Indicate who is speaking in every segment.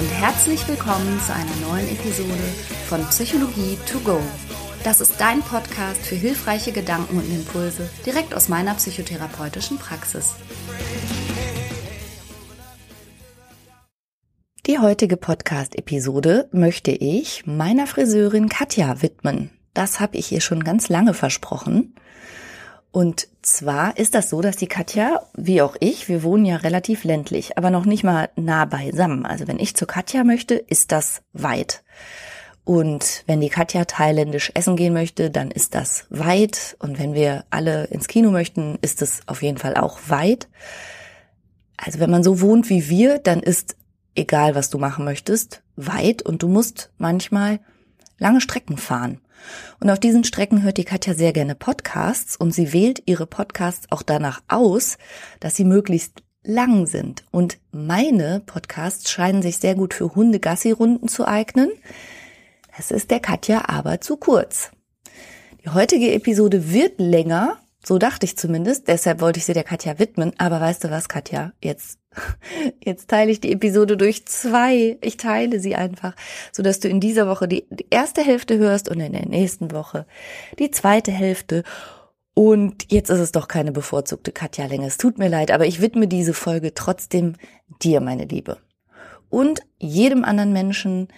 Speaker 1: und herzlich willkommen zu einer neuen Episode von Psychologie to go. Das ist dein Podcast für hilfreiche Gedanken und Impulse direkt aus meiner psychotherapeutischen Praxis. Die heutige Podcast-Episode möchte ich meiner Friseurin Katja widmen. Das habe ich ihr schon ganz lange versprochen. Und zwar ist das so, dass die Katja, wie auch ich, wir wohnen ja relativ ländlich, aber noch nicht mal nah beisammen. Also wenn ich zu Katja möchte, ist das weit. Und wenn die Katja thailändisch essen gehen möchte, dann ist das weit. Und wenn wir alle ins Kino möchten, ist es auf jeden Fall auch weit. Also wenn man so wohnt wie wir, dann ist egal, was du machen möchtest, weit und du musst manchmal lange Strecken fahren. Und auf diesen Strecken hört die Katja sehr gerne Podcasts und sie wählt ihre Podcasts auch danach aus, dass sie möglichst lang sind. Und meine Podcasts scheinen sich sehr gut für Hunde-Gassi-Runden zu eignen. Das ist der Katja aber zu kurz. Die heutige Episode wird länger, so dachte ich zumindest, deshalb wollte ich sie der Katja widmen. Aber weißt du was, Katja? Jetzt, jetzt teile ich die Episode durch zwei. Ich teile sie einfach, so dass du in dieser Woche die, erste Hälfte hörst und in der nächsten Woche die zweite Hälfte. Und jetzt ist es doch keine bevorzugte Katja-Länge. Es tut mir leid, aber ich widme diese Folge trotzdem dir, meine Liebe. Und jedem anderen Menschen,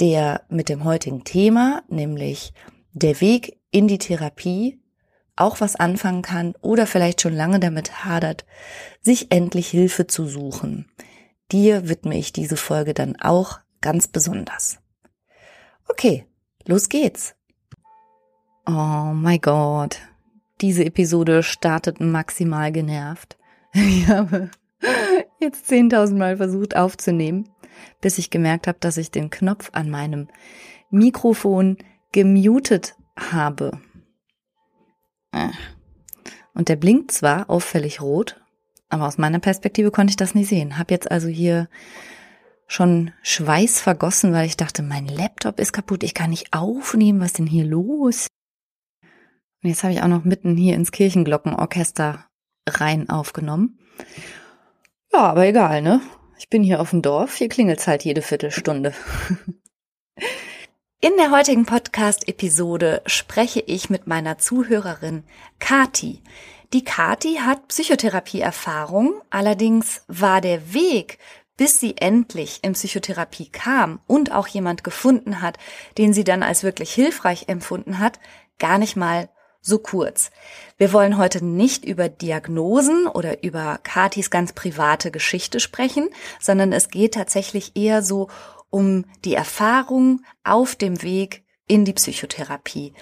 Speaker 1: der mit dem heutigen Thema, nämlich der Weg in die Therapie, auch was anfangen kann oder vielleicht schon lange damit hadert, sich endlich Hilfe zu suchen. Dir widme ich diese Folge dann auch ganz besonders. Okay, los geht's. Oh mein Gott, diese Episode startet maximal genervt. Ich habe jetzt 10.000 Mal versucht aufzunehmen, bis ich gemerkt habe, dass ich den Knopf an meinem Mikrofon gemutet habe. Äh. Und der blinkt zwar auffällig rot, aber aus meiner Perspektive konnte ich das nicht sehen. Hab jetzt also hier schon Schweiß vergossen, weil ich dachte, mein Laptop ist kaputt, ich kann nicht aufnehmen, was denn hier los? Und jetzt habe ich auch noch mitten hier ins Kirchenglockenorchester rein aufgenommen. Ja, aber egal, ne? Ich bin hier auf dem Dorf, hier klingelt's halt jede Viertelstunde. In der heutigen Podcast-Episode spreche ich mit meiner Zuhörerin Kati. Die Kati hat Psychotherapie-Erfahrung, allerdings war der Weg, bis sie endlich in Psychotherapie kam und auch jemand gefunden hat, den sie dann als wirklich hilfreich empfunden hat, gar nicht mal so kurz. Wir wollen heute nicht über Diagnosen oder über Katis ganz private Geschichte sprechen, sondern es geht tatsächlich eher so um die Erfahrung auf dem Weg in die Psychotherapie.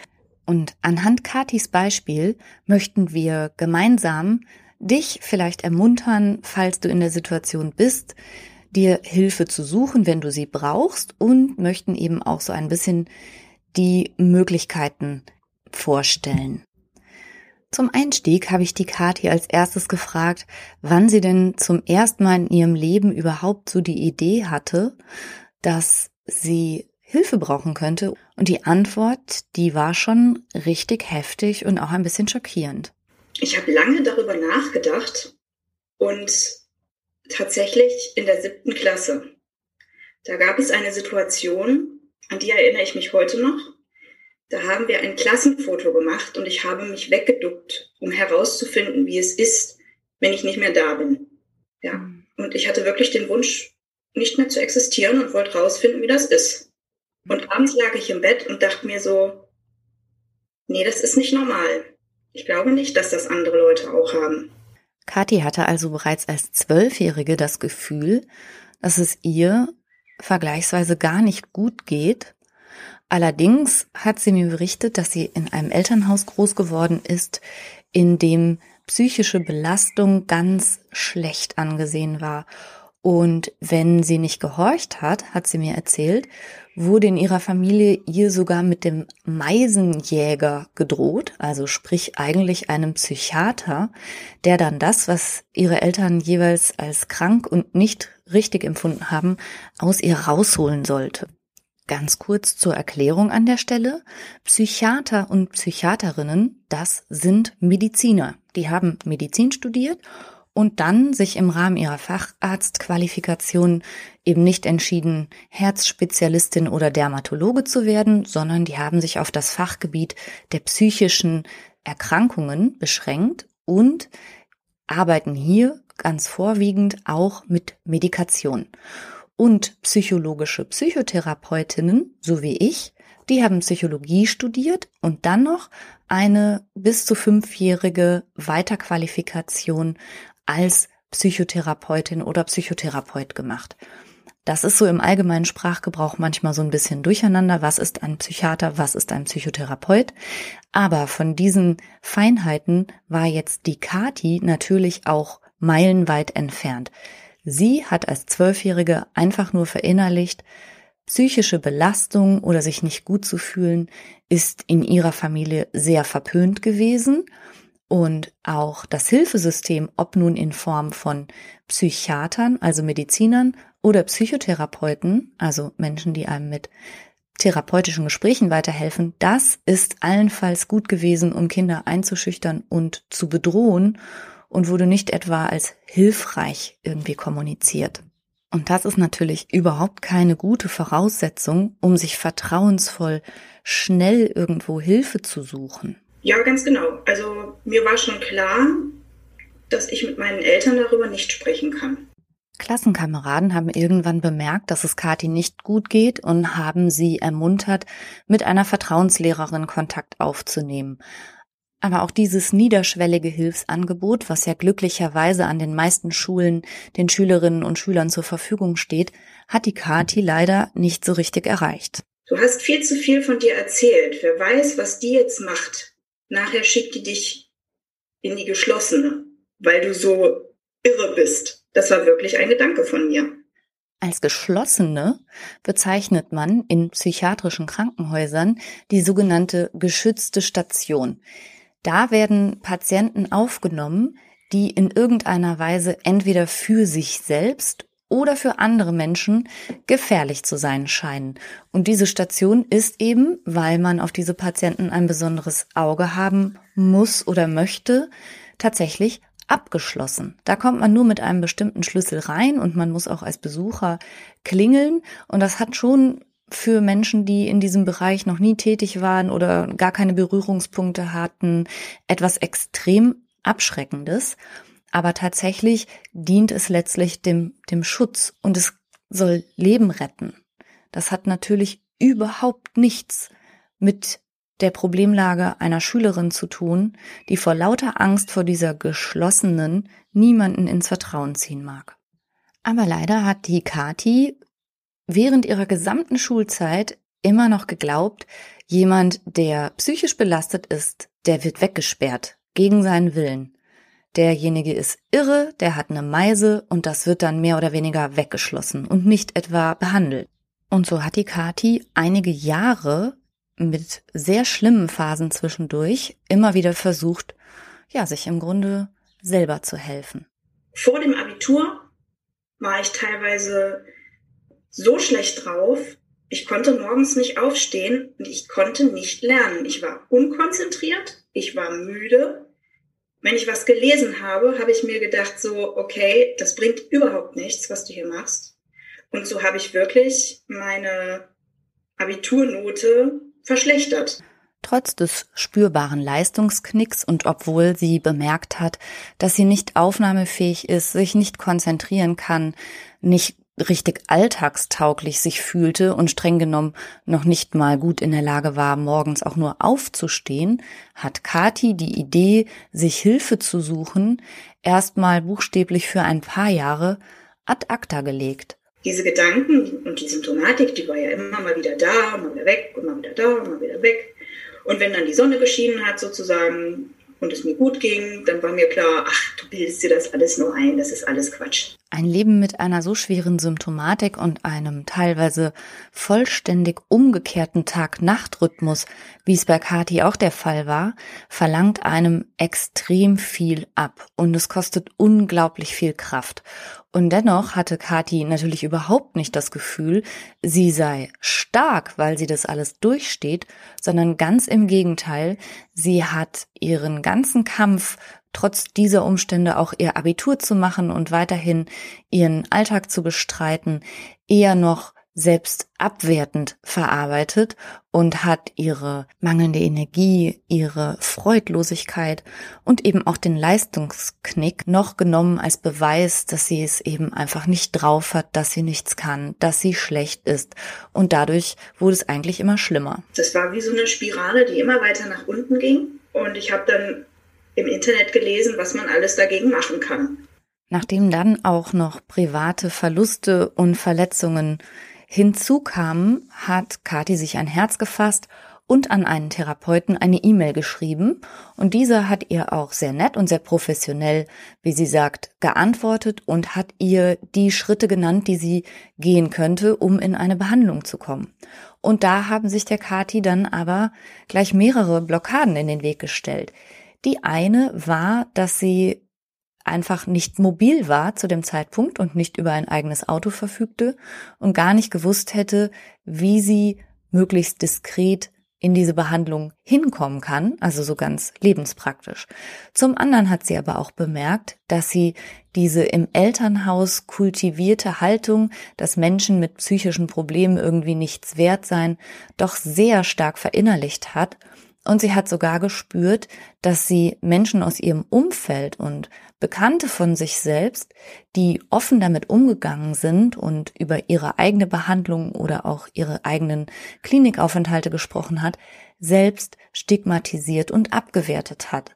Speaker 1: Und anhand Katis Beispiel möchten wir gemeinsam dich vielleicht ermuntern, falls du in der Situation bist, dir Hilfe zu suchen, wenn du sie brauchst und möchten eben auch so ein bisschen die Möglichkeiten vorstellen. Zum Einstieg habe ich die Kathi als erstes gefragt, wann sie denn zum ersten Mal in ihrem Leben überhaupt so die Idee hatte, dass sie Hilfe brauchen könnte. Und die Antwort, die war schon richtig heftig und auch ein bisschen schockierend.
Speaker 2: Ich habe lange darüber nachgedacht und tatsächlich in der siebten Klasse. Da gab es eine Situation, an die erinnere ich mich heute noch. Da haben wir ein Klassenfoto gemacht und ich habe mich weggeduckt, um herauszufinden, wie es ist, wenn ich nicht mehr da bin. Ja. Mhm. Und ich hatte wirklich den Wunsch, nicht mehr zu existieren und wollte rausfinden, wie das ist. Und abends lag ich im Bett und dachte mir so, nee, das ist nicht normal. Ich glaube nicht, dass das andere Leute auch haben.
Speaker 1: Kathi hatte also bereits als Zwölfjährige das Gefühl, dass es ihr vergleichsweise gar nicht gut geht. Allerdings hat sie mir berichtet, dass sie in einem Elternhaus groß geworden ist, in dem psychische Belastung ganz schlecht angesehen war und wenn sie nicht gehorcht hat, hat sie mir erzählt, wurde in ihrer Familie ihr sogar mit dem Meisenjäger gedroht, also sprich eigentlich einem Psychiater, der dann das, was ihre Eltern jeweils als krank und nicht richtig empfunden haben, aus ihr rausholen sollte. Ganz kurz zur Erklärung an der Stelle. Psychiater und Psychiaterinnen, das sind Mediziner. Die haben Medizin studiert und dann sich im Rahmen ihrer Facharztqualifikation eben nicht entschieden, Herzspezialistin oder Dermatologe zu werden, sondern die haben sich auf das Fachgebiet der psychischen Erkrankungen beschränkt und arbeiten hier ganz vorwiegend auch mit Medikation. Und psychologische Psychotherapeutinnen, so wie ich, die haben Psychologie studiert und dann noch eine bis zu fünfjährige Weiterqualifikation als Psychotherapeutin oder Psychotherapeut gemacht. Das ist so im allgemeinen Sprachgebrauch manchmal so ein bisschen durcheinander. Was ist ein Psychiater? Was ist ein Psychotherapeut? Aber von diesen Feinheiten war jetzt die Kati natürlich auch meilenweit entfernt. Sie hat als Zwölfjährige einfach nur verinnerlicht, psychische Belastung oder sich nicht gut zu fühlen ist in ihrer Familie sehr verpönt gewesen und auch das Hilfesystem, ob nun in Form von Psychiatern, also Medizinern oder Psychotherapeuten, also Menschen, die einem mit therapeutischen Gesprächen weiterhelfen, das ist allenfalls gut gewesen, um Kinder einzuschüchtern und zu bedrohen und wurde nicht etwa als hilfreich irgendwie kommuniziert. Und das ist natürlich überhaupt keine gute Voraussetzung, um sich vertrauensvoll schnell irgendwo Hilfe zu suchen.
Speaker 2: Ja, ganz genau. Also mir war schon klar, dass ich mit meinen Eltern darüber nicht sprechen kann.
Speaker 1: Klassenkameraden haben irgendwann bemerkt, dass es Kathi nicht gut geht und haben sie ermuntert, mit einer Vertrauenslehrerin Kontakt aufzunehmen. Aber auch dieses niederschwellige Hilfsangebot, was ja glücklicherweise an den meisten Schulen den Schülerinnen und Schülern zur Verfügung steht, hat die Kathi leider nicht so richtig erreicht.
Speaker 2: Du hast viel zu viel von dir erzählt. Wer weiß, was die jetzt macht. Nachher schickt die dich in die geschlossene, weil du so irre bist. Das war wirklich ein Gedanke von mir.
Speaker 1: Als geschlossene bezeichnet man in psychiatrischen Krankenhäusern die sogenannte geschützte Station. Da werden Patienten aufgenommen, die in irgendeiner Weise entweder für sich selbst oder für andere Menschen gefährlich zu sein scheinen. Und diese Station ist eben, weil man auf diese Patienten ein besonderes Auge haben muss oder möchte, tatsächlich abgeschlossen. Da kommt man nur mit einem bestimmten Schlüssel rein und man muss auch als Besucher klingeln. Und das hat schon für Menschen, die in diesem Bereich noch nie tätig waren oder gar keine Berührungspunkte hatten, etwas extrem Abschreckendes. Aber tatsächlich dient es letztlich dem, dem Schutz und es soll Leben retten. Das hat natürlich überhaupt nichts mit der Problemlage einer Schülerin zu tun, die vor lauter Angst vor dieser geschlossenen niemanden ins Vertrauen ziehen mag. Aber leider hat die Kati während ihrer gesamten Schulzeit immer noch geglaubt, jemand, der psychisch belastet ist, der wird weggesperrt, gegen seinen Willen derjenige ist irre, der hat eine Meise und das wird dann mehr oder weniger weggeschlossen und nicht etwa behandelt. Und so hat die Kati einige Jahre mit sehr schlimmen Phasen zwischendurch immer wieder versucht, ja, sich im Grunde selber zu helfen.
Speaker 2: Vor dem Abitur war ich teilweise so schlecht drauf, ich konnte morgens nicht aufstehen und ich konnte nicht lernen. Ich war unkonzentriert, ich war müde, wenn ich was gelesen habe, habe ich mir gedacht, so, okay, das bringt überhaupt nichts, was du hier machst. Und so habe ich wirklich meine Abiturnote verschlechtert.
Speaker 1: Trotz des spürbaren Leistungsknicks und obwohl sie bemerkt hat, dass sie nicht aufnahmefähig ist, sich nicht konzentrieren kann, nicht richtig alltagstauglich sich fühlte und streng genommen noch nicht mal gut in der Lage war, morgens auch nur aufzustehen, hat Kati die Idee, sich Hilfe zu suchen, erstmal buchstäblich für ein paar Jahre ad acta gelegt.
Speaker 2: Diese Gedanken und die Symptomatik, die war ja immer mal wieder da, mal wieder weg und mal wieder da, mal wieder weg. Und wenn dann die Sonne geschienen hat sozusagen und es mir gut ging, dann war mir klar, ach, du bildest dir das alles nur ein, das ist alles Quatsch.
Speaker 1: Ein Leben mit einer so schweren Symptomatik und einem teilweise vollständig umgekehrten Tag-Nacht-Rhythmus, wie es bei Kati auch der Fall war, verlangt einem extrem viel ab und es kostet unglaublich viel Kraft. Und dennoch hatte Kati natürlich überhaupt nicht das Gefühl, sie sei stark, weil sie das alles durchsteht, sondern ganz im Gegenteil, sie hat ihren ganzen Kampf trotz dieser Umstände auch ihr Abitur zu machen und weiterhin ihren Alltag zu bestreiten, eher noch selbst abwertend verarbeitet und hat ihre mangelnde Energie, ihre Freudlosigkeit und eben auch den Leistungsknick noch genommen als Beweis, dass sie es eben einfach nicht drauf hat, dass sie nichts kann, dass sie schlecht ist. Und dadurch wurde es eigentlich immer schlimmer.
Speaker 2: Das war wie so eine Spirale, die immer weiter nach unten ging. Und ich habe dann im Internet gelesen, was man alles dagegen machen kann.
Speaker 1: Nachdem dann auch noch private Verluste und Verletzungen hinzukamen, hat Kathi sich ein Herz gefasst und an einen Therapeuten eine E-Mail geschrieben und dieser hat ihr auch sehr nett und sehr professionell, wie sie sagt, geantwortet und hat ihr die Schritte genannt, die sie gehen könnte, um in eine Behandlung zu kommen. Und da haben sich der Kathi dann aber gleich mehrere Blockaden in den Weg gestellt. Die eine war, dass sie einfach nicht mobil war zu dem Zeitpunkt und nicht über ein eigenes Auto verfügte und gar nicht gewusst hätte, wie sie möglichst diskret in diese Behandlung hinkommen kann, also so ganz lebenspraktisch. Zum anderen hat sie aber auch bemerkt, dass sie diese im Elternhaus kultivierte Haltung, dass Menschen mit psychischen Problemen irgendwie nichts wert seien, doch sehr stark verinnerlicht hat und sie hat sogar gespürt, dass sie Menschen aus ihrem Umfeld und Bekannte von sich selbst, die offen damit umgegangen sind und über ihre eigene Behandlung oder auch ihre eigenen Klinikaufenthalte gesprochen hat, selbst stigmatisiert und abgewertet hat.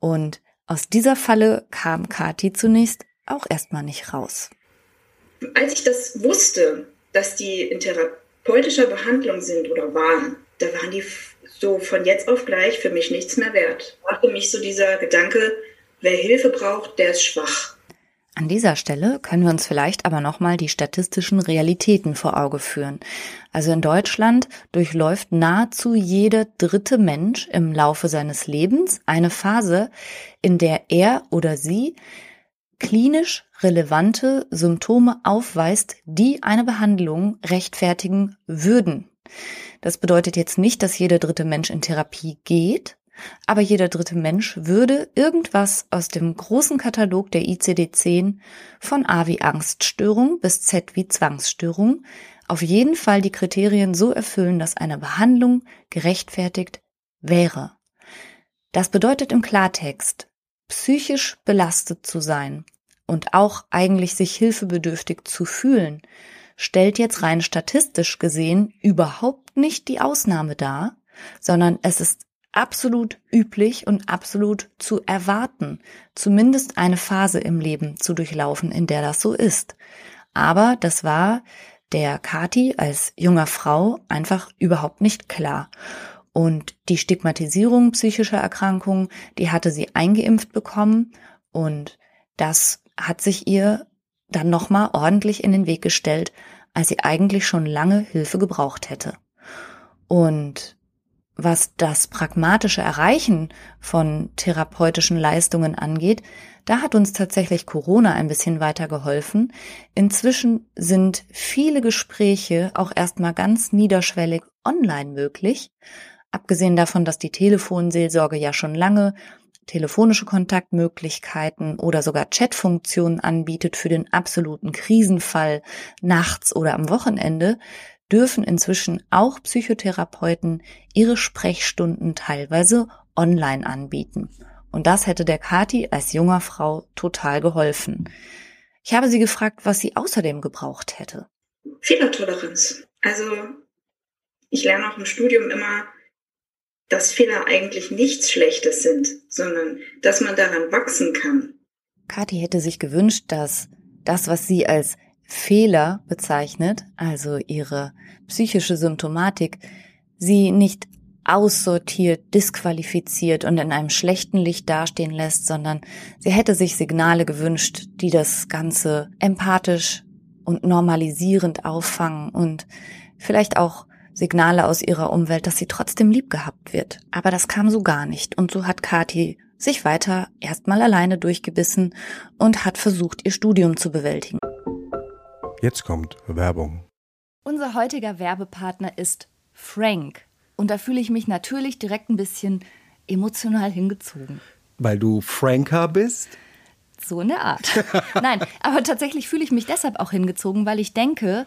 Speaker 1: Und aus dieser Falle kam Kati zunächst auch erstmal nicht raus.
Speaker 2: Als ich das wusste, dass die in therapeutischer Behandlung sind oder waren, da waren die so von jetzt auf gleich für mich nichts mehr wert. War für mich so dieser Gedanke, wer Hilfe braucht, der ist schwach.
Speaker 1: An dieser Stelle können wir uns vielleicht aber nochmal die statistischen Realitäten vor Auge führen. Also in Deutschland durchläuft nahezu jeder dritte Mensch im Laufe seines Lebens eine Phase, in der er oder sie klinisch relevante Symptome aufweist, die eine Behandlung rechtfertigen würden. Das bedeutet jetzt nicht, dass jeder dritte Mensch in Therapie geht, aber jeder dritte Mensch würde irgendwas aus dem großen Katalog der ICD-10 von A wie Angststörung bis Z wie Zwangsstörung auf jeden Fall die Kriterien so erfüllen, dass eine Behandlung gerechtfertigt wäre. Das bedeutet im Klartext, psychisch belastet zu sein und auch eigentlich sich hilfebedürftig zu fühlen, stellt jetzt rein statistisch gesehen überhaupt nicht die Ausnahme dar, sondern es ist absolut üblich und absolut zu erwarten, zumindest eine Phase im Leben zu durchlaufen, in der das so ist. Aber das war der Kati als junger Frau einfach überhaupt nicht klar. Und die Stigmatisierung psychischer Erkrankungen, die hatte sie eingeimpft bekommen und das hat sich ihr dann nochmal ordentlich in den Weg gestellt, als sie eigentlich schon lange Hilfe gebraucht hätte. Und was das pragmatische Erreichen von therapeutischen Leistungen angeht, da hat uns tatsächlich Corona ein bisschen weiter geholfen. Inzwischen sind viele Gespräche auch erstmal ganz niederschwellig online möglich. Abgesehen davon, dass die Telefonseelsorge ja schon lange telefonische Kontaktmöglichkeiten oder sogar Chatfunktionen anbietet für den absoluten Krisenfall nachts oder am Wochenende, dürfen inzwischen auch Psychotherapeuten ihre Sprechstunden teilweise online anbieten. Und das hätte der Kati als junger Frau total geholfen. Ich habe sie gefragt, was sie außerdem gebraucht hätte.
Speaker 2: Fehlertoleranz. Also ich lerne auch im Studium immer, dass Fehler eigentlich nichts Schlechtes sind, sondern dass man daran wachsen kann.
Speaker 1: Kathi hätte sich gewünscht, dass das, was sie als Fehler bezeichnet, also ihre psychische Symptomatik, sie nicht aussortiert, disqualifiziert und in einem schlechten Licht dastehen lässt, sondern sie hätte sich Signale gewünscht, die das Ganze empathisch und normalisierend auffangen und vielleicht auch Signale aus ihrer Umwelt, dass sie trotzdem lieb gehabt wird. Aber das kam so gar nicht. Und so hat Kathi sich weiter erstmal alleine durchgebissen und hat versucht, ihr Studium zu bewältigen.
Speaker 3: Jetzt kommt Werbung.
Speaker 1: Unser heutiger Werbepartner ist Frank. Und da fühle ich mich natürlich direkt ein bisschen emotional hingezogen.
Speaker 3: Weil du Franker bist?
Speaker 1: So in der Art. Nein, aber tatsächlich fühle ich mich deshalb auch hingezogen, weil ich denke,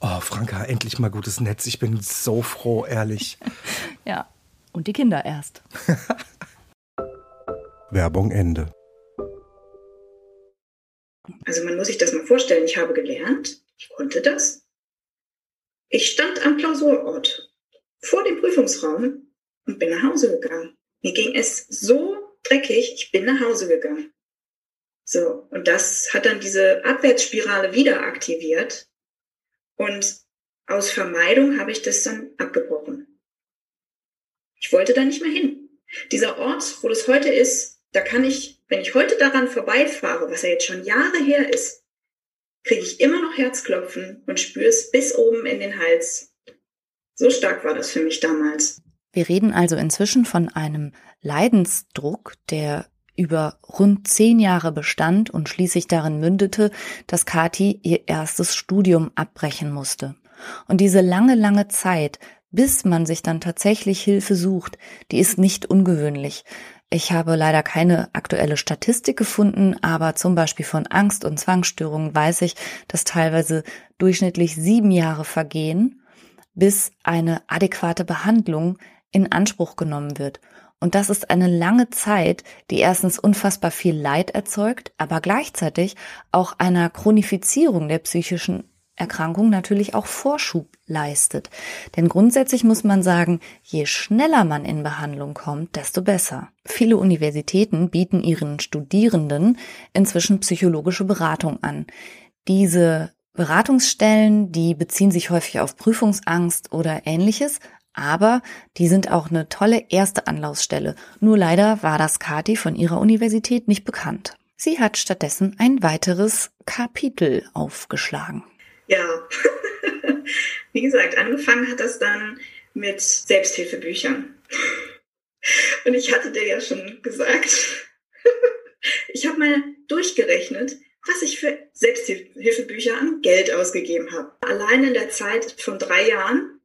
Speaker 3: Oh, Franka, endlich mal gutes Netz. Ich bin so froh, ehrlich.
Speaker 1: ja, und die Kinder erst.
Speaker 3: Werbung Ende.
Speaker 2: Also man muss sich das mal vorstellen. Ich habe gelernt, ich konnte das. Ich stand am Klausurort vor dem Prüfungsraum und bin nach Hause gegangen. Mir ging es so dreckig, ich bin nach Hause gegangen. So, und das hat dann diese Abwärtsspirale wieder aktiviert. Und aus Vermeidung habe ich das dann abgebrochen. Ich wollte da nicht mehr hin. Dieser Ort, wo das heute ist, da kann ich, wenn ich heute daran vorbeifahre, was ja jetzt schon Jahre her ist, kriege ich immer noch Herzklopfen und spüre es bis oben in den Hals. So stark war das für mich damals.
Speaker 1: Wir reden also inzwischen von einem Leidensdruck, der über rund zehn Jahre bestand und schließlich darin mündete, dass Kati ihr erstes Studium abbrechen musste. Und diese lange, lange Zeit, bis man sich dann tatsächlich Hilfe sucht, die ist nicht ungewöhnlich. Ich habe leider keine aktuelle Statistik gefunden, aber zum Beispiel von Angst- und Zwangsstörungen weiß ich, dass teilweise durchschnittlich sieben Jahre vergehen, bis eine adäquate Behandlung in Anspruch genommen wird. Und das ist eine lange Zeit, die erstens unfassbar viel Leid erzeugt, aber gleichzeitig auch einer Chronifizierung der psychischen Erkrankung natürlich auch Vorschub leistet. Denn grundsätzlich muss man sagen, je schneller man in Behandlung kommt, desto besser. Viele Universitäten bieten ihren Studierenden inzwischen psychologische Beratung an. Diese Beratungsstellen, die beziehen sich häufig auf Prüfungsangst oder ähnliches, aber die sind auch eine tolle erste Anlaufstelle. Nur leider war das Kati von ihrer Universität nicht bekannt. Sie hat stattdessen ein weiteres Kapitel aufgeschlagen.
Speaker 2: Ja, wie gesagt, angefangen hat das dann mit Selbsthilfebüchern. Und ich hatte dir ja schon gesagt, ich habe mal durchgerechnet, was ich für Selbsthilfebücher an Geld ausgegeben habe. Allein in der Zeit von drei Jahren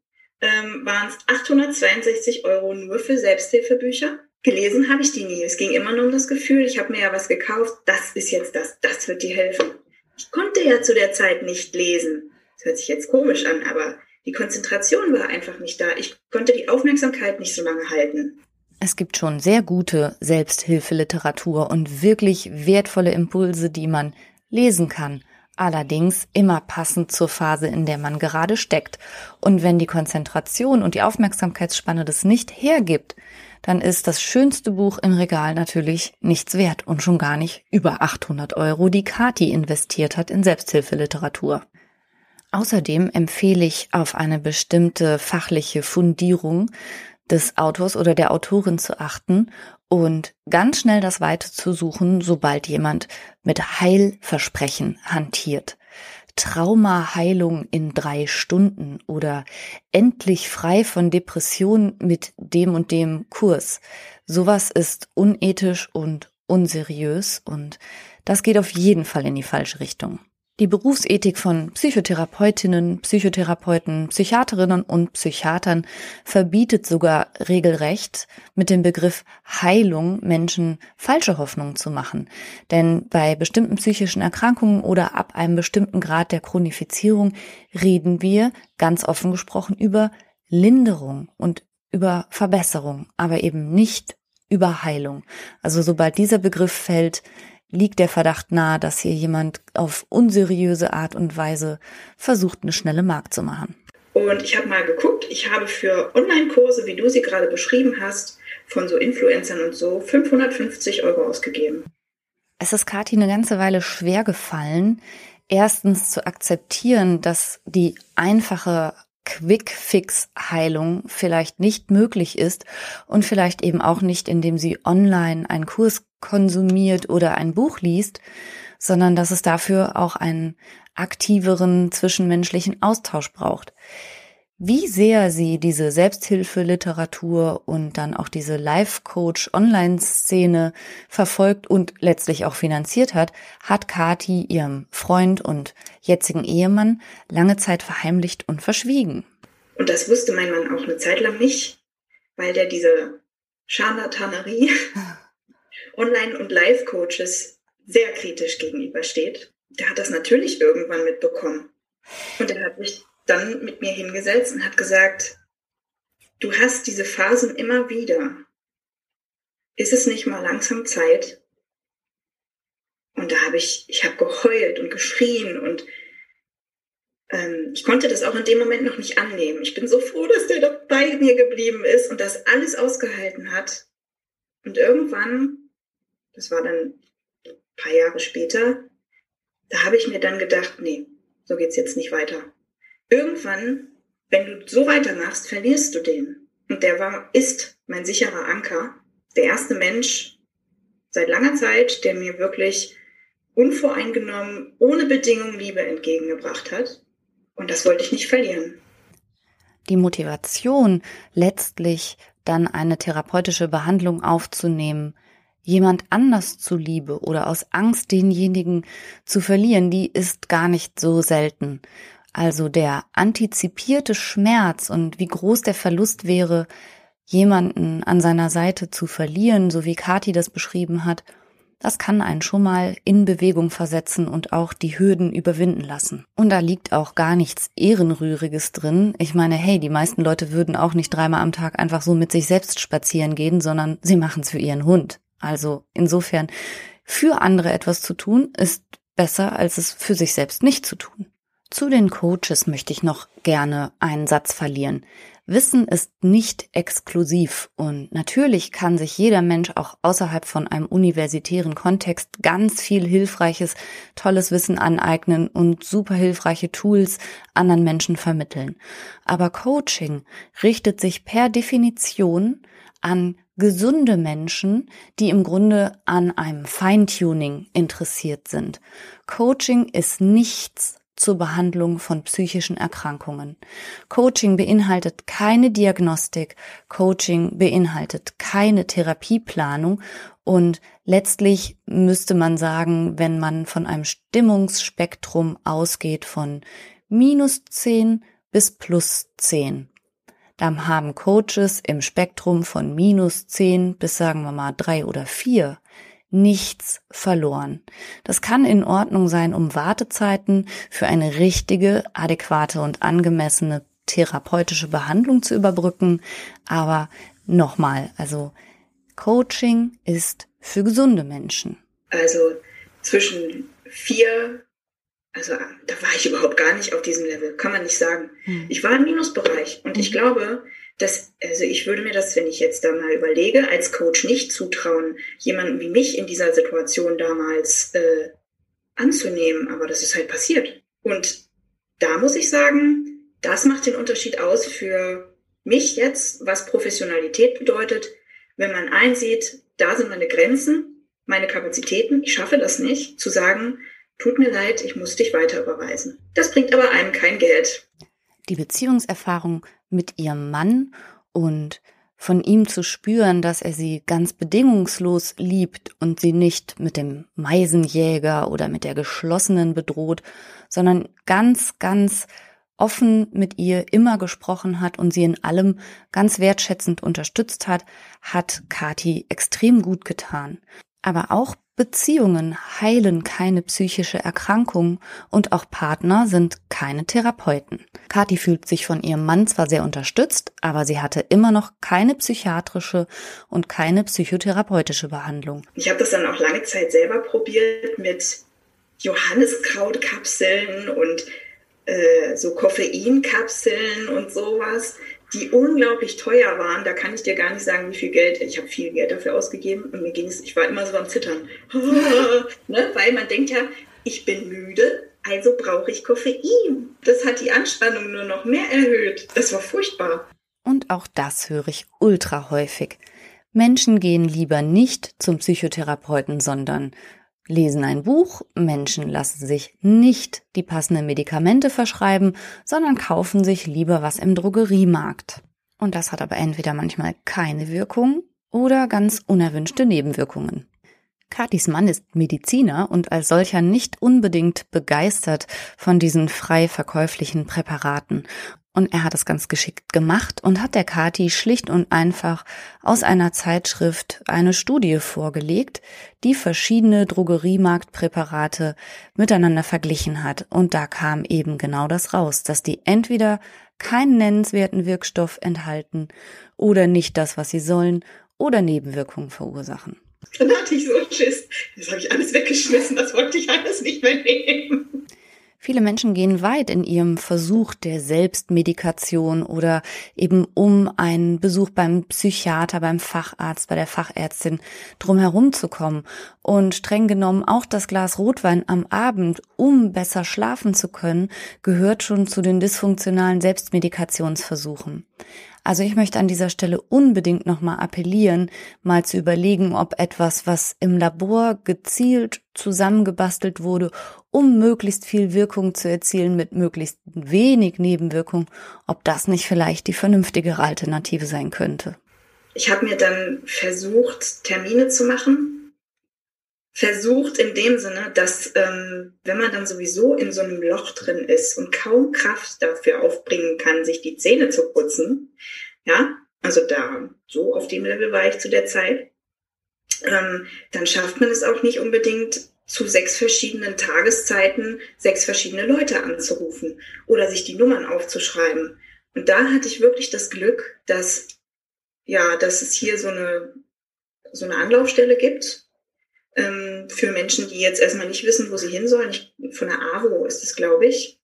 Speaker 2: ähm, waren es 862 Euro nur für Selbsthilfebücher. Gelesen habe ich die nie. Es ging immer nur um das Gefühl, ich habe mir ja was gekauft, das ist jetzt das, das wird dir helfen. Ich konnte ja zu der Zeit nicht lesen. Das hört sich jetzt komisch an, aber die Konzentration war einfach nicht da. Ich konnte die Aufmerksamkeit nicht so lange halten.
Speaker 1: Es gibt schon sehr gute Selbsthilfeliteratur und wirklich wertvolle Impulse, die man lesen kann. Allerdings immer passend zur Phase, in der man gerade steckt. Und wenn die Konzentration und die Aufmerksamkeitsspanne das nicht hergibt, dann ist das schönste Buch im Regal natürlich nichts wert und schon gar nicht über 800 Euro, die Kati investiert hat in Selbsthilfeliteratur. Außerdem empfehle ich auf eine bestimmte fachliche Fundierung des Autors oder der Autorin zu achten und ganz schnell das Weite zu suchen, sobald jemand mit Heilversprechen hantiert. Traumaheilung in drei Stunden oder endlich frei von Depressionen mit dem und dem Kurs. Sowas ist unethisch und unseriös und das geht auf jeden Fall in die falsche Richtung. Die Berufsethik von Psychotherapeutinnen, Psychotherapeuten, Psychiaterinnen und Psychiatern verbietet sogar regelrecht mit dem Begriff Heilung Menschen falsche Hoffnungen zu machen. Denn bei bestimmten psychischen Erkrankungen oder ab einem bestimmten Grad der Chronifizierung reden wir ganz offen gesprochen über Linderung und über Verbesserung, aber eben nicht über Heilung. Also sobald dieser Begriff fällt, liegt der Verdacht nahe, dass hier jemand auf unseriöse Art und Weise versucht, eine schnelle Mark zu machen.
Speaker 2: Und ich habe mal geguckt, ich habe für Online-Kurse, wie du sie gerade beschrieben hast, von so Influencern und so, 550 Euro ausgegeben.
Speaker 1: Es ist Kathi eine ganze Weile schwer gefallen, erstens zu akzeptieren, dass die einfache Quick-Fix-Heilung vielleicht nicht möglich ist und vielleicht eben auch nicht, indem sie online einen Kurs konsumiert oder ein Buch liest, sondern dass es dafür auch einen aktiveren zwischenmenschlichen Austausch braucht. Wie sehr sie diese Selbsthilfeliteratur und dann auch diese Life-Coach-Online-Szene verfolgt und letztlich auch finanziert hat, hat Kati ihrem Freund und jetzigen Ehemann lange Zeit verheimlicht und verschwiegen.
Speaker 2: Und das wusste mein Mann auch eine Zeit lang nicht, weil der diese Scharlatanerie Online- und Life-Coaches sehr kritisch gegenübersteht. Der hat das natürlich irgendwann mitbekommen. Und er hat sich dann mit mir hingesetzt und hat gesagt, du hast diese Phasen immer wieder. Ist es nicht mal langsam Zeit? Und da habe ich, ich habe geheult und geschrien und ähm, ich konnte das auch in dem Moment noch nicht annehmen. Ich bin so froh, dass der doch bei mir geblieben ist und das alles ausgehalten hat. Und irgendwann, das war dann ein paar Jahre später, da habe ich mir dann gedacht, nee, so geht's jetzt nicht weiter irgendwann, wenn du so weitermachst, verlierst du den. Und der war, ist mein sicherer Anker. Der erste Mensch seit langer Zeit, der mir wirklich unvoreingenommen, ohne Bedingung Liebe entgegengebracht hat. Und das wollte ich nicht verlieren.
Speaker 1: Die Motivation, letztlich dann eine therapeutische Behandlung aufzunehmen, jemand anders zuliebe oder aus Angst, denjenigen zu verlieren, die ist gar nicht so selten. Also der antizipierte Schmerz und wie groß der Verlust wäre, jemanden an seiner Seite zu verlieren, so wie Kati das beschrieben hat, das kann einen schon mal in Bewegung versetzen und auch die Hürden überwinden lassen. Und da liegt auch gar nichts Ehrenrühriges drin. Ich meine, hey, die meisten Leute würden auch nicht dreimal am Tag einfach so mit sich selbst spazieren gehen, sondern sie machen es für ihren Hund. Also insofern, für andere etwas zu tun, ist besser, als es für sich selbst nicht zu tun. Zu den Coaches möchte ich noch gerne einen Satz verlieren. Wissen ist nicht exklusiv und natürlich kann sich jeder Mensch auch außerhalb von einem universitären Kontext ganz viel hilfreiches, tolles Wissen aneignen und super hilfreiche Tools anderen Menschen vermitteln. Aber Coaching richtet sich per Definition an gesunde Menschen, die im Grunde an einem Feintuning interessiert sind. Coaching ist nichts zur Behandlung von psychischen Erkrankungen. Coaching beinhaltet keine Diagnostik, Coaching beinhaltet keine Therapieplanung und letztlich müsste man sagen, wenn man von einem Stimmungsspektrum ausgeht von minus 10 bis plus 10, dann haben Coaches im Spektrum von minus 10 bis sagen wir mal 3 oder 4 nichts verloren. Das kann in Ordnung sein, um Wartezeiten für eine richtige, adäquate und angemessene therapeutische Behandlung zu überbrücken. Aber nochmal, also Coaching ist für gesunde Menschen.
Speaker 2: Also zwischen vier also da war ich überhaupt gar nicht auf diesem Level, kann man nicht sagen. Hm. Ich war im Minusbereich und ich hm. glaube, dass, also ich würde mir das, wenn ich jetzt da mal überlege, als Coach nicht zutrauen, jemanden wie mich in dieser Situation damals äh, anzunehmen, aber das ist halt passiert. Und da muss ich sagen, das macht den Unterschied aus für mich jetzt, was Professionalität bedeutet, wenn man einsieht, da sind meine Grenzen, meine Kapazitäten, ich schaffe das nicht, zu sagen, tut mir leid, ich muss dich weiter überweisen. Das bringt aber einem kein Geld.
Speaker 1: Die Beziehungserfahrung mit ihrem Mann und von ihm zu spüren, dass er sie ganz bedingungslos liebt und sie nicht mit dem Meisenjäger oder mit der geschlossenen bedroht, sondern ganz, ganz offen mit ihr immer gesprochen hat und sie in allem ganz wertschätzend unterstützt hat, hat Kati extrem gut getan. Aber auch Beziehungen heilen keine psychische Erkrankung und auch Partner sind keine Therapeuten. Kathi fühlt sich von ihrem Mann zwar sehr unterstützt, aber sie hatte immer noch keine psychiatrische und keine psychotherapeutische Behandlung.
Speaker 2: Ich habe das dann auch lange Zeit selber probiert mit Johanniskrautkapseln und äh, so Koffeinkapseln und sowas die unglaublich teuer waren. Da kann ich dir gar nicht sagen, wie viel Geld. Ich habe viel Geld dafür ausgegeben und mir ging es, ich war immer so am Zittern. ne? Weil man denkt ja, ich bin müde, also brauche ich Koffein. Das hat die Anspannung nur noch mehr erhöht. Das war furchtbar.
Speaker 1: Und auch das höre ich ultra häufig. Menschen gehen lieber nicht zum Psychotherapeuten, sondern lesen ein Buch, Menschen lassen sich nicht die passenden Medikamente verschreiben, sondern kaufen sich lieber was im Drogeriemarkt. Und das hat aber entweder manchmal keine Wirkung oder ganz unerwünschte Nebenwirkungen. Katis Mann ist Mediziner und als solcher nicht unbedingt begeistert von diesen frei verkäuflichen Präparaten und er hat es ganz geschickt gemacht und hat der Kati schlicht und einfach aus einer Zeitschrift eine Studie vorgelegt, die verschiedene Drogeriemarktpräparate miteinander verglichen hat. Und da kam eben genau das raus, dass die entweder keinen nennenswerten Wirkstoff enthalten oder nicht das, was sie sollen oder Nebenwirkungen verursachen.
Speaker 2: Dann hatte ich so Schiss. Das habe ich alles weggeschmissen, das wollte ich alles nicht mehr nehmen.
Speaker 1: Viele Menschen gehen weit in ihrem Versuch der Selbstmedikation oder eben um einen Besuch beim Psychiater, beim Facharzt, bei der Fachärztin drumherum zu kommen. Und streng genommen auch das Glas Rotwein am Abend, um besser schlafen zu können, gehört schon zu den dysfunktionalen Selbstmedikationsversuchen. Also ich möchte an dieser Stelle unbedingt nochmal appellieren, mal zu überlegen, ob etwas, was im Labor gezielt zusammengebastelt wurde, um möglichst viel Wirkung zu erzielen mit möglichst wenig Nebenwirkung, ob das nicht vielleicht die vernünftigere Alternative sein könnte.
Speaker 2: Ich habe mir dann versucht, Termine zu machen versucht in dem Sinne, dass ähm, wenn man dann sowieso in so einem Loch drin ist und kaum Kraft dafür aufbringen kann, sich die Zähne zu putzen, ja, also da so auf dem Level war ich zu der Zeit, ähm, dann schafft man es auch nicht unbedingt zu sechs verschiedenen Tageszeiten sechs verschiedene Leute anzurufen oder sich die Nummern aufzuschreiben. Und da hatte ich wirklich das Glück, dass ja, dass es hier so eine so eine Anlaufstelle gibt, ähm, für Menschen, die jetzt erstmal nicht wissen, wo sie hin sollen. Ich, von der AWO ist es, glaube ich.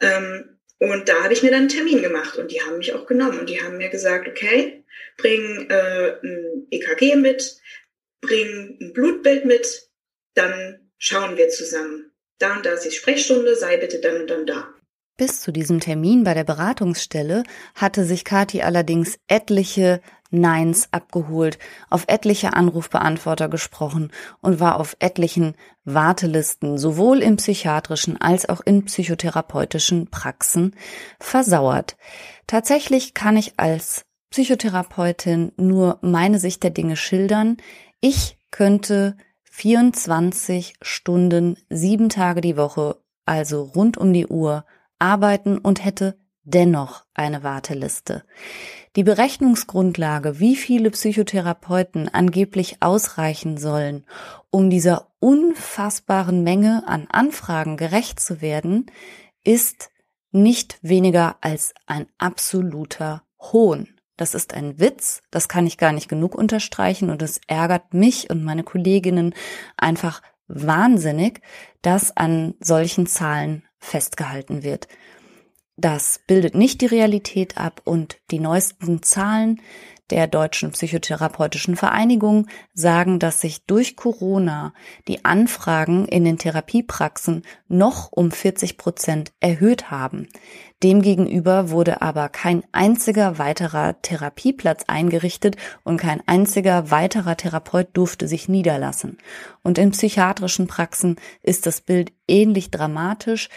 Speaker 2: Ähm, und da habe ich mir dann einen Termin gemacht und die haben mich auch genommen und die haben mir gesagt, okay, bring äh, ein EKG mit, bring ein Blutbild mit, dann schauen wir zusammen. Da und da ist die Sprechstunde, sei bitte dann und dann da.
Speaker 1: Bis zu diesem Termin bei der Beratungsstelle hatte sich Kathi allerdings etliche Neins abgeholt, auf etliche Anrufbeantworter gesprochen und war auf etlichen Wartelisten sowohl in psychiatrischen als auch in psychotherapeutischen Praxen versauert. Tatsächlich kann ich als Psychotherapeutin nur meine Sicht der Dinge schildern. Ich könnte 24 Stunden, sieben Tage die Woche, also rund um die Uhr, arbeiten und hätte dennoch eine Warteliste. Die Berechnungsgrundlage, wie viele Psychotherapeuten angeblich ausreichen sollen, um dieser unfassbaren Menge an Anfragen gerecht zu werden, ist nicht weniger als ein absoluter Hohn. Das ist ein Witz, das kann ich gar nicht genug unterstreichen und es ärgert mich und meine Kolleginnen einfach wahnsinnig, dass an solchen Zahlen festgehalten wird. Das bildet nicht die Realität ab und die neuesten Zahlen der Deutschen Psychotherapeutischen Vereinigung sagen, dass sich durch Corona die Anfragen in den Therapiepraxen noch um 40 Prozent erhöht haben. Demgegenüber wurde aber kein einziger weiterer Therapieplatz eingerichtet und kein einziger weiterer Therapeut durfte sich niederlassen. Und in psychiatrischen Praxen ist das Bild ähnlich dramatisch.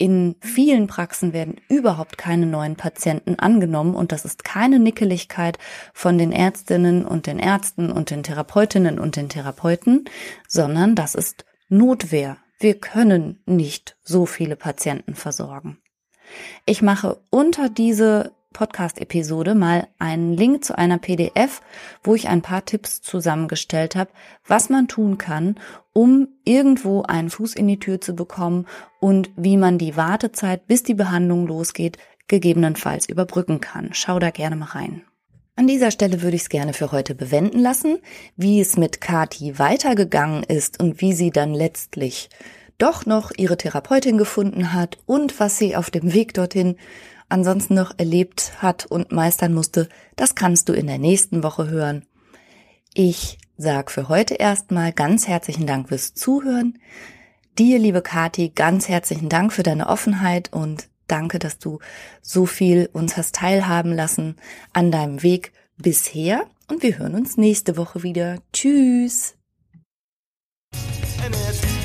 Speaker 1: In vielen Praxen werden überhaupt keine neuen Patienten angenommen und das ist keine Nickeligkeit von den Ärztinnen und den Ärzten und den Therapeutinnen und den Therapeuten, sondern das ist Notwehr. Wir können nicht so viele Patienten versorgen. Ich mache unter diese Podcast-Episode mal einen Link zu einer PDF, wo ich ein paar Tipps zusammengestellt habe, was man tun kann, um irgendwo einen Fuß in die Tür zu bekommen und wie man die Wartezeit, bis die Behandlung losgeht, gegebenenfalls überbrücken kann. Schau da gerne mal rein. An dieser Stelle würde ich es gerne für heute bewenden lassen, wie es mit Kati weitergegangen ist und wie sie dann letztlich doch noch ihre Therapeutin gefunden hat und was sie auf dem Weg dorthin ansonsten noch erlebt hat und meistern musste, das kannst du in der nächsten Woche hören. Ich sag für heute erstmal ganz herzlichen Dank fürs Zuhören. Dir, liebe Kati, ganz herzlichen Dank für deine Offenheit und danke, dass du so viel uns hast teilhaben lassen an deinem Weg bisher. Und wir hören uns nächste Woche wieder. Tschüss.